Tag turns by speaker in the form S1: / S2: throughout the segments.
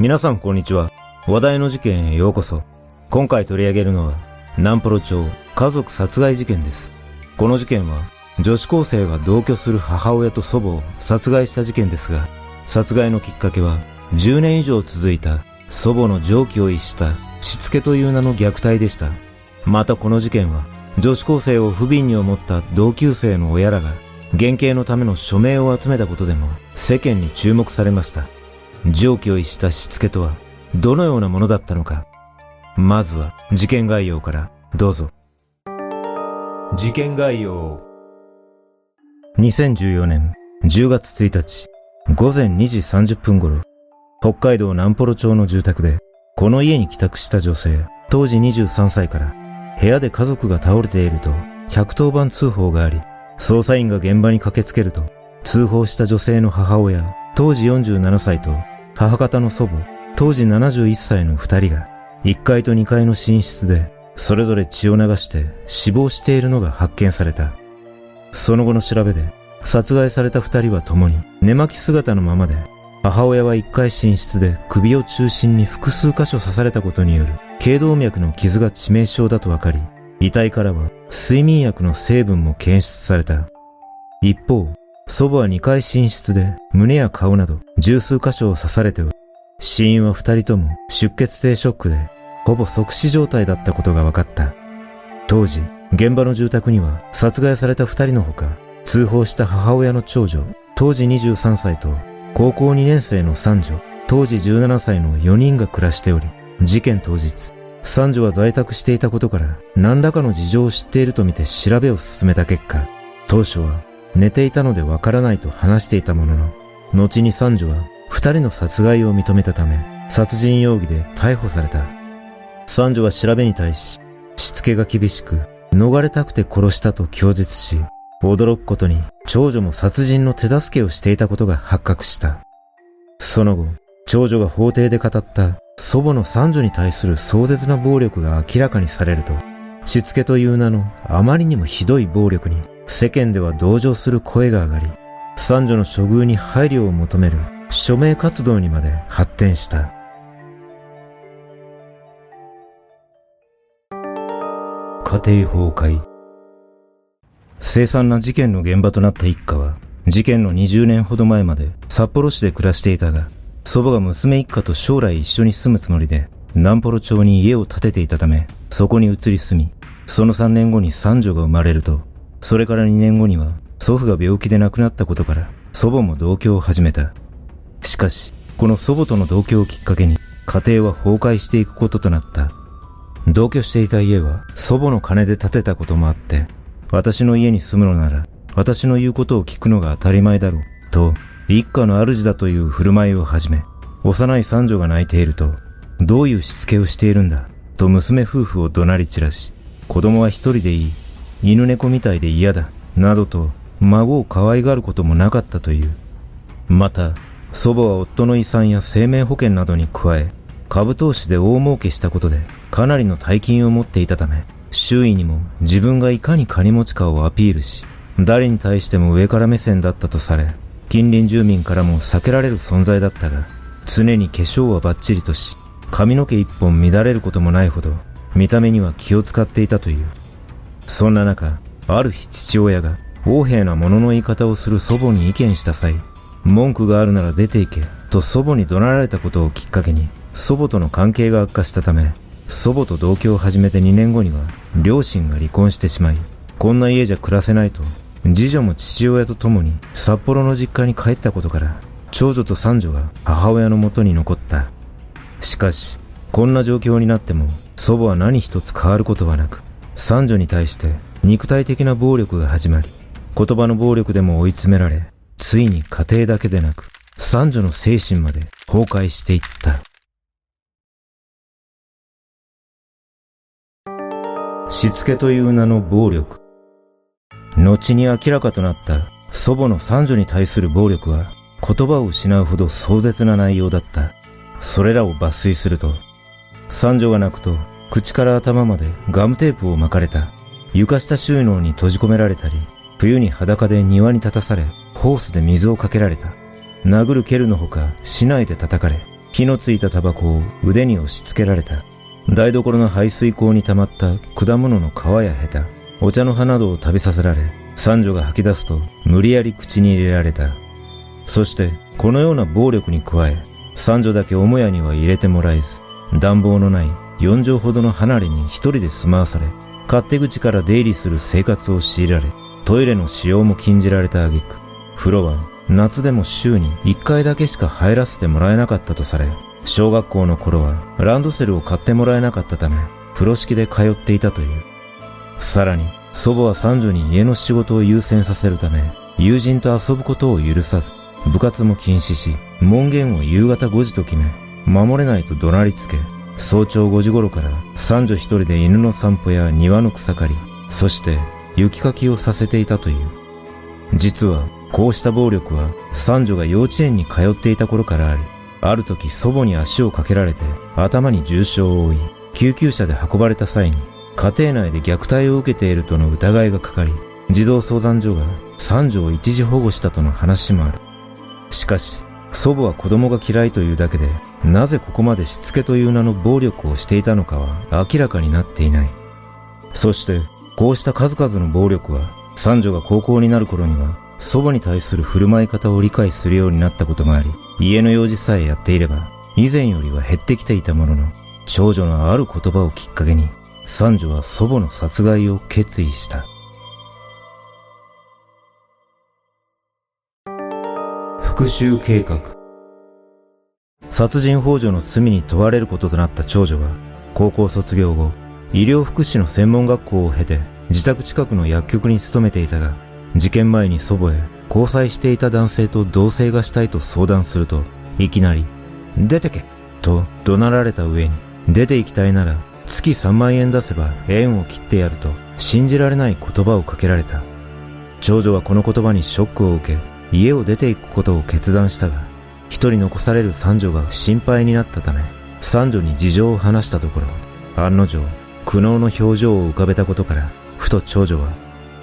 S1: 皆さんこんにちは。話題の事件へようこそ。今回取り上げるのは、南プロ町家族殺害事件です。この事件は、女子高生が同居する母親と祖母を殺害した事件ですが、殺害のきっかけは、10年以上続いた祖母の常軌を逸したしつけという名の虐待でした。またこの事件は、女子高生を不憫に思った同級生の親らが、原型のための署名を集めたことでも世間に注目されました。常軌を逸したしつけとはどのようなものだったのか。まずは事件概要からどうぞ。事件概要。2014年10月1日午前2時30分頃、北海道南幌町の住宅で、この家に帰宅した女性、当時23歳から、部屋で家族が倒れていると110番通報があり、捜査員が現場に駆けつけると、通報した女性の母親、当時47歳と母方の祖母、当時71歳の二人が、1階と2階の寝室で、それぞれ血を流して死亡しているのが発見された。その後の調べで、殺害された二人は共に寝巻き姿のままで、母親は1階寝室で首を中心に複数箇所刺されたことによる頸動脈の傷が致命傷だと分かり、遺体からは睡眠薬の成分も検出された。一方、祖母は2階寝室で胸や顔など十数箇所を刺されており、死因は2人とも出血性ショックで、ほぼ即死状態だったことが分かった。当時、現場の住宅には殺害された2人のほか、通報した母親の長女、当時23歳と高校2年生の三女、当時17歳の4人が暮らしており、事件当日、三女は在宅していたことから何らかの事情を知っているとみて調べを進めた結果、当初は寝ていたのでわからないと話していたものの、後に三女は二人の殺害を認めたため、殺人容疑で逮捕された。三女は調べに対し、しつけが厳しく、逃れたくて殺したと供述し、驚くことに長女も殺人の手助けをしていたことが発覚した。その後、長女が法廷で語った祖母の三女に対する壮絶な暴力が明らかにされると、しつけという名のあまりにもひどい暴力に世間では同情する声が上がり、三女の処遇に配慮を求める署名活動にまで発展した。家庭崩壊。凄惨な事件の現場となった一家は、事件の20年ほど前まで札幌市で暮らしていたが、祖母が娘一家と将来一緒に住むつもりで、南幌町に家を建てていたため、そこに移り住み、その3年後に三女が生まれると、それから2年後には祖父が病気で亡くなったことから祖母も同居を始めた。しかし、この祖母との同居をきっかけに家庭は崩壊していくこととなった。同居していた家は祖母の金で建てたこともあって、私の家に住むのなら私の言うことを聞くのが当たり前だろう、と一家の主だという振る舞いを始め、幼い三女が泣いていると、どういうしつけをしているんだ、と娘夫婦を怒鳴り散らし、子供は一人でいい、犬猫みたいで嫌だ、などと孫を可愛がることもなかったという。また、祖母は夫の遺産や生命保険などに加え、株投資で大儲けしたことでかなりの大金を持っていたため、周囲にも自分がいかに金持ちかをアピールし、誰に対しても上から目線だったとされ、近隣住民からも避けられる存在だったが、常に化粧はバッチリとし、髪の毛一本乱れることもないほど、見た目には気を使っていたという。そんな中、ある日父親が横柄な物の言い方をする祖母に意見した際、文句があるなら出て行けと祖母に怒鳴られたことをきっかけに祖母との関係が悪化したため、祖母と同居を始めて2年後には両親が離婚してしまい、こんな家じゃ暮らせないと次女も父親と共に札幌の実家に帰ったことから、長女と三女が母親のもとに残った。しかし、こんな状況になっても、祖母は何一つ変わることはなく、三女に対して肉体的な暴力が始まり、言葉の暴力でも追い詰められ、ついに家庭だけでなく、三女の精神まで崩壊していった。しつけという名の暴力。後に明らかとなった祖母の三女に対する暴力は言葉を失うほど壮絶な内容だった。それらを抜粋すると、三女が泣くと口から頭までガムテープを巻かれた。床下収納に閉じ込められたり、冬に裸で庭に立たされ、ホースで水をかけられた。殴る蹴るのほか、市内で叩かれ、火のついたタバコを腕に押し付けられた。台所の排水口に溜まった果物の皮やヘタ、お茶の葉などを食べさせられ、三女が吐き出すと無理やり口に入れられた。そして、このような暴力に加え、三女だけ母屋には入れてもらえず、暖房のない四畳ほどの離れに一人で住まわされ、勝手口から出入りする生活を強いられ、トイレの使用も禁じられた挙句、風呂は夏でも週に一回だけしか入らせてもらえなかったとされ、小学校の頃はランドセルを買ってもらえなかったため、風呂敷で通っていたという。さらに、祖母は三女に家の仕事を優先させるため、友人と遊ぶことを許さず、部活も禁止し、門限を夕方5時と決め、守れないと怒鳴りつけ、早朝5時頃から三女一人で犬の散歩や庭の草刈り、そして雪かきをさせていたという。実は、こうした暴力は三女が幼稚園に通っていた頃からあり、ある時祖母に足をかけられて頭に重傷を負い、救急車で運ばれた際に家庭内で虐待を受けているとの疑いがかかり、児童相談所が三女を一時保護したとの話もある。しかし、祖母は子供が嫌いというだけで、なぜここまでしつけという名の暴力をしていたのかは明らかになっていない。そして、こうした数々の暴力は、三女が高校になる頃には、祖母に対する振る舞い方を理解するようになったこともあり、家の用事さえやっていれば、以前よりは減ってきていたものの、長女のある言葉をきっかけに、三女は祖母の殺害を決意した。復讐計画殺人幇助の罪に問われることとなった長女は、高校卒業後、医療福祉の専門学校を経て、自宅近くの薬局に勤めていたが、事件前に祖母へ交際していた男性と同棲がしたいと相談すると、いきなり、出てけと怒鳴られた上に、出て行きたいなら月3万円出せば縁を切ってやると信じられない言葉をかけられた。長女はこの言葉にショックを受け、家を出て行くことを決断したが、一人残される三女が心配になったため、三女に事情を話したところ、案の定、苦悩の表情を浮かべたことから、ふと長女は、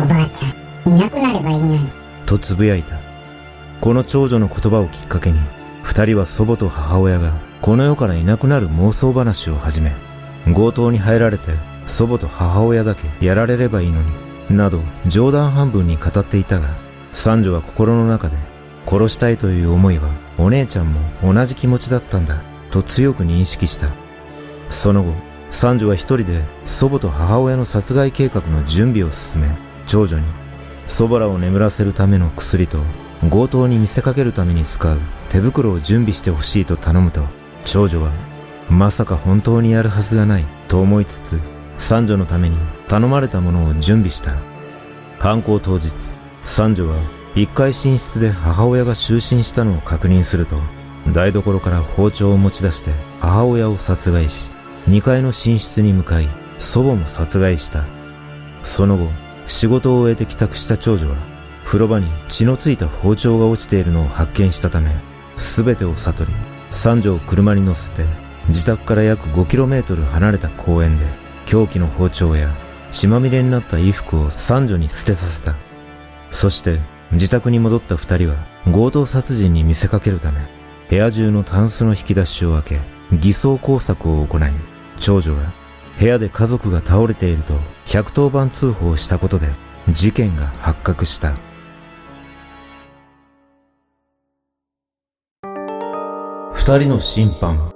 S2: おばあちゃん、いなくなればいいのに。
S1: と呟いた。この長女の言葉をきっかけに、二人は祖母と母親がこの世からいなくなる妄想話を始め、強盗に入られて祖母と母親だけやられればいいのに、など冗談半分に語っていたが、三女は心の中で殺したいという思いはお姉ちゃんも同じ気持ちだったんだと強く認識した。その後、三女は一人で祖母と母親の殺害計画の準備を進め、長女に祖母らを眠らせるための薬と強盗に見せかけるために使う手袋を準備してほしいと頼むと、長女はまさか本当にやるはずがないと思いつつ、三女のために頼まれたものを準備した。犯行当日、三女は一階寝室で母親が就寝したのを確認すると、台所から包丁を持ち出して母親を殺害し、二階の寝室に向かい、祖母も殺害した。その後、仕事を終えて帰宅した長女は、風呂場に血のついた包丁が落ちているのを発見したため、すべてを悟り、三女を車に乗せて自宅から約 5km 離れた公園で凶器の包丁や血まみれになった衣服を三女に捨てさせた。そして自宅に戻った二人は強盗殺人に見せかけるため部屋中のタンスの引き出しを開け偽装工作を行い長女が部屋で家族が倒れていると110番通報したことで事件が発覚した。二人の審判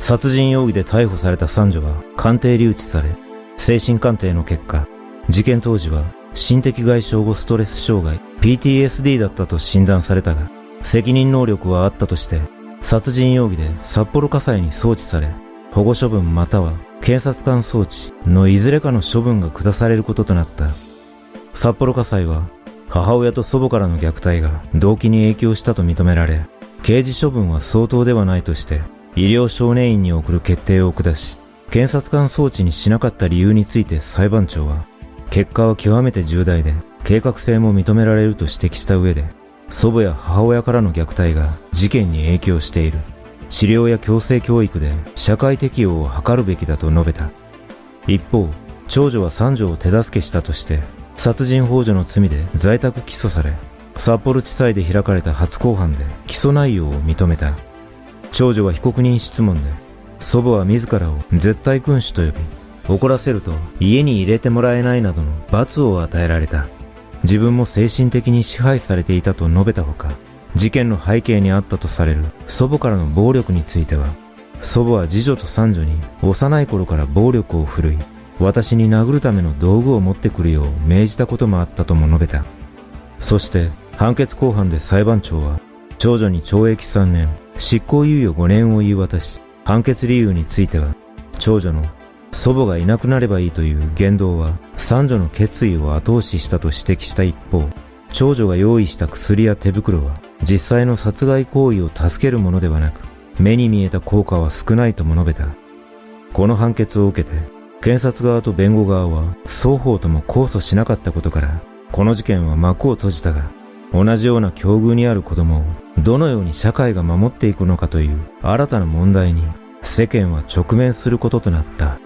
S1: 殺人容疑で逮捕された三女は鑑定留置され、精神鑑定の結果、事件当時は心的外傷後ストレス障害 PTSD だったと診断されたが、責任能力はあったとして、殺人容疑で札幌火災に送致され、保護処分または検察官送致のいずれかの処分が下されることとなった。札幌火災は母親と祖母からの虐待が動機に影響したと認められ、刑事処分は相当ではないとして医療少年院に送る決定を下し、検察官送致にしなかった理由について裁判長は、結果は極めて重大で計画性も認められると指摘した上で、祖母や母親からの虐待が事件に影響している。治療や強制教育で社会適応を図るべきだと述べた。一方、長女は三女を手助けしたとして、殺人幇助の罪で在宅起訴され、札幌地裁で開かれた初公判で起訴内容を認めた。長女は被告人質問で、祖母は自らを絶対君主と呼び、怒らせると家に入れてもらえないなどの罰を与えられた。自分も精神的に支配されていたと述べたほか、事件の背景にあったとされる祖母からの暴力については、祖母は次女と三女に幼い頃から暴力を振るい、私に殴るための道具を持ってくるよう命じたこともあったとも述べた。そして判決公判で裁判長は、長女に懲役3年、執行猶予5年を言い渡し、判決理由については、長女の祖母がいなくなればいいという言動は、三女の決意を後押ししたと指摘した一方、長女が用意した薬や手袋は、実際の殺害行為を助けるものではなく、目に見えた効果は少ないとも述べた。この判決を受けて、検察側と弁護側は双方とも控訴しなかったことから、この事件は幕を閉じたが、同じような境遇にある子供をどのように社会が守っていくのかという新たな問題に世間は直面することとなった。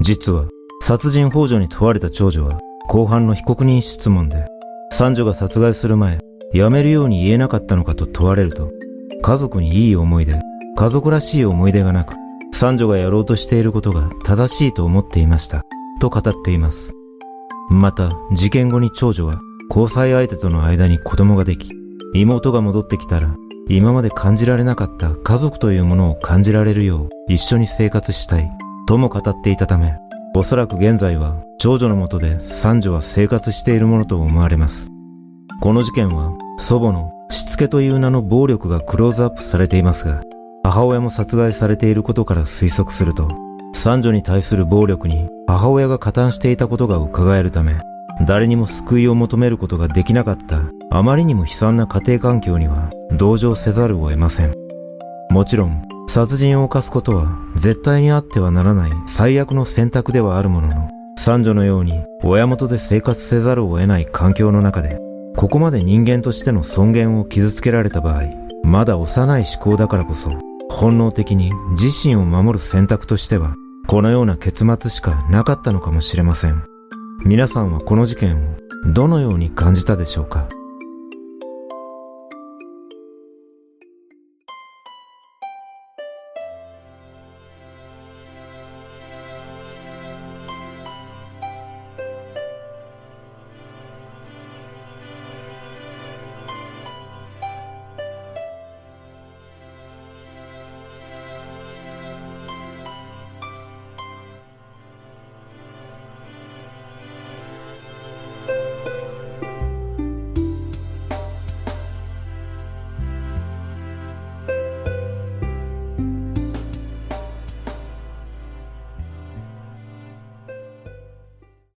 S1: 実は、殺人幇助に問われた長女は、後半の被告人質問で、三女が殺害する前、辞めるように言えなかったのかと問われると、家族にいい思い出、家族らしい思い出がなく、三女がやろうとしていることが正しいと思っていました、と語っています。また、事件後に長女は、交際相手との間に子供ができ、妹が戻ってきたら、今まで感じられなかった家族というものを感じられるよう一緒に生活したいとも語っていたため、おそらく現在は長女のもとで三女は生活しているものと思われます。この事件は祖母のしつけという名の暴力がクローズアップされていますが、母親も殺害されていることから推測すると、三女に対する暴力に母親が加担していたことが伺えるため、誰にも救いを求めることができなかったあまりにも悲惨な家庭環境には同情せざるを得ません。もちろん、殺人を犯すことは絶対にあってはならない最悪の選択ではあるものの、三女のように親元で生活せざるを得ない環境の中で、ここまで人間としての尊厳を傷つけられた場合、まだ幼い思考だからこそ、本能的に自身を守る選択としては、このような結末しかなかったのかもしれません。皆さんはこの事件をどのように感じたでしょうか？